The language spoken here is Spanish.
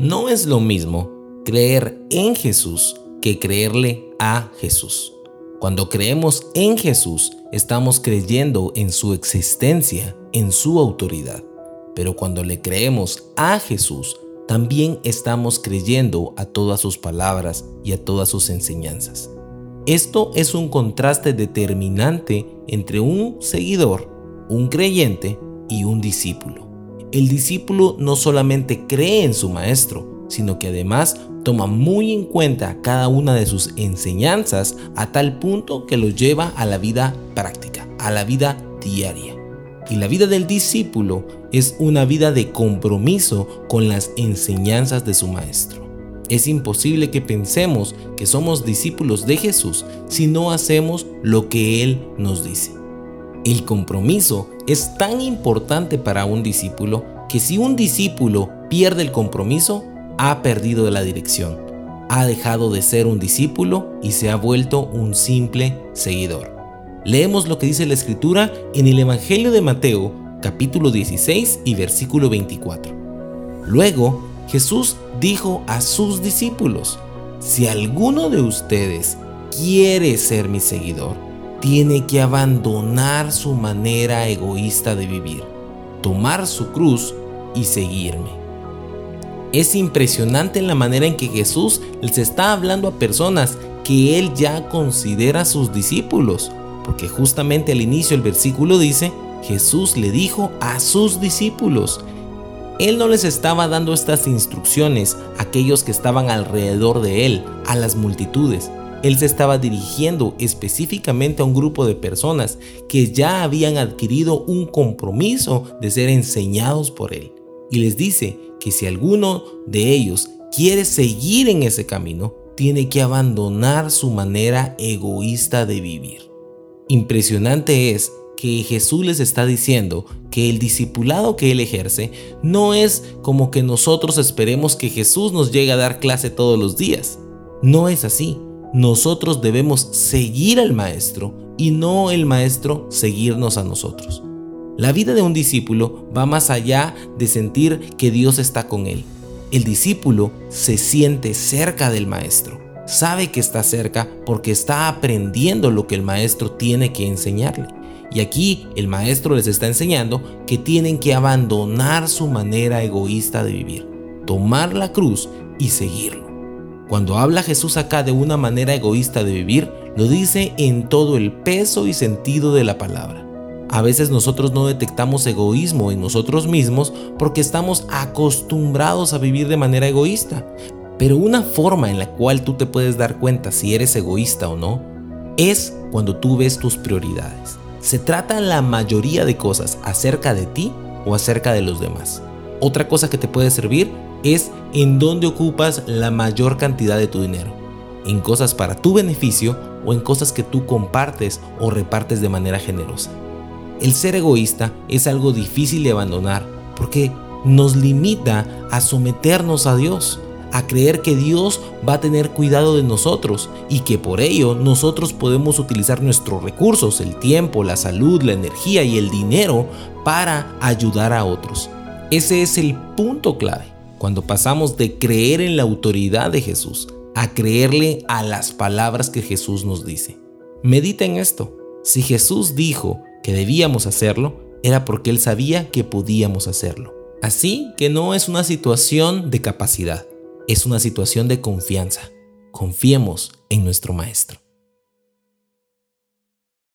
No es lo mismo creer en Jesús que creerle a Jesús. Cuando creemos en Jesús, estamos creyendo en su existencia, en su autoridad. Pero cuando le creemos a Jesús, también estamos creyendo a todas sus palabras y a todas sus enseñanzas. Esto es un contraste determinante entre un seguidor, un creyente y un discípulo. El discípulo no solamente cree en su maestro, sino que además toma muy en cuenta cada una de sus enseñanzas a tal punto que lo lleva a la vida práctica, a la vida diaria. Y la vida del discípulo es una vida de compromiso con las enseñanzas de su maestro. Es imposible que pensemos que somos discípulos de Jesús si no hacemos lo que Él nos dice. El compromiso es tan importante para un discípulo que si un discípulo pierde el compromiso, ha perdido la dirección, ha dejado de ser un discípulo y se ha vuelto un simple seguidor. Leemos lo que dice la escritura en el Evangelio de Mateo capítulo 16 y versículo 24. Luego Jesús dijo a sus discípulos, si alguno de ustedes quiere ser mi seguidor, tiene que abandonar su manera egoísta de vivir, tomar su cruz y seguirme. Es impresionante la manera en que Jesús les está hablando a personas que él ya considera sus discípulos, porque justamente al inicio el versículo dice, Jesús le dijo a sus discípulos, él no les estaba dando estas instrucciones a aquellos que estaban alrededor de él, a las multitudes. Él se estaba dirigiendo específicamente a un grupo de personas que ya habían adquirido un compromiso de ser enseñados por él. Y les dice que si alguno de ellos quiere seguir en ese camino, tiene que abandonar su manera egoísta de vivir. Impresionante es que Jesús les está diciendo que el discipulado que él ejerce no es como que nosotros esperemos que Jesús nos llegue a dar clase todos los días. No es así. Nosotros debemos seguir al Maestro y no el Maestro seguirnos a nosotros. La vida de un discípulo va más allá de sentir que Dios está con él. El discípulo se siente cerca del maestro, sabe que está cerca porque está aprendiendo lo que el maestro tiene que enseñarle. Y aquí el maestro les está enseñando que tienen que abandonar su manera egoísta de vivir, tomar la cruz y seguirlo. Cuando habla Jesús acá de una manera egoísta de vivir, lo dice en todo el peso y sentido de la palabra. A veces nosotros no detectamos egoísmo en nosotros mismos porque estamos acostumbrados a vivir de manera egoísta. Pero una forma en la cual tú te puedes dar cuenta si eres egoísta o no es cuando tú ves tus prioridades. Se trata la mayoría de cosas acerca de ti o acerca de los demás. Otra cosa que te puede servir es en dónde ocupas la mayor cantidad de tu dinero. En cosas para tu beneficio o en cosas que tú compartes o repartes de manera generosa. El ser egoísta es algo difícil de abandonar porque nos limita a someternos a Dios, a creer que Dios va a tener cuidado de nosotros y que por ello nosotros podemos utilizar nuestros recursos, el tiempo, la salud, la energía y el dinero para ayudar a otros. Ese es el punto clave cuando pasamos de creer en la autoridad de Jesús a creerle a las palabras que Jesús nos dice. Medita en esto. Si Jesús dijo que debíamos hacerlo, era porque Él sabía que podíamos hacerlo. Así que no es una situación de capacidad, es una situación de confianza. Confiemos en nuestro Maestro.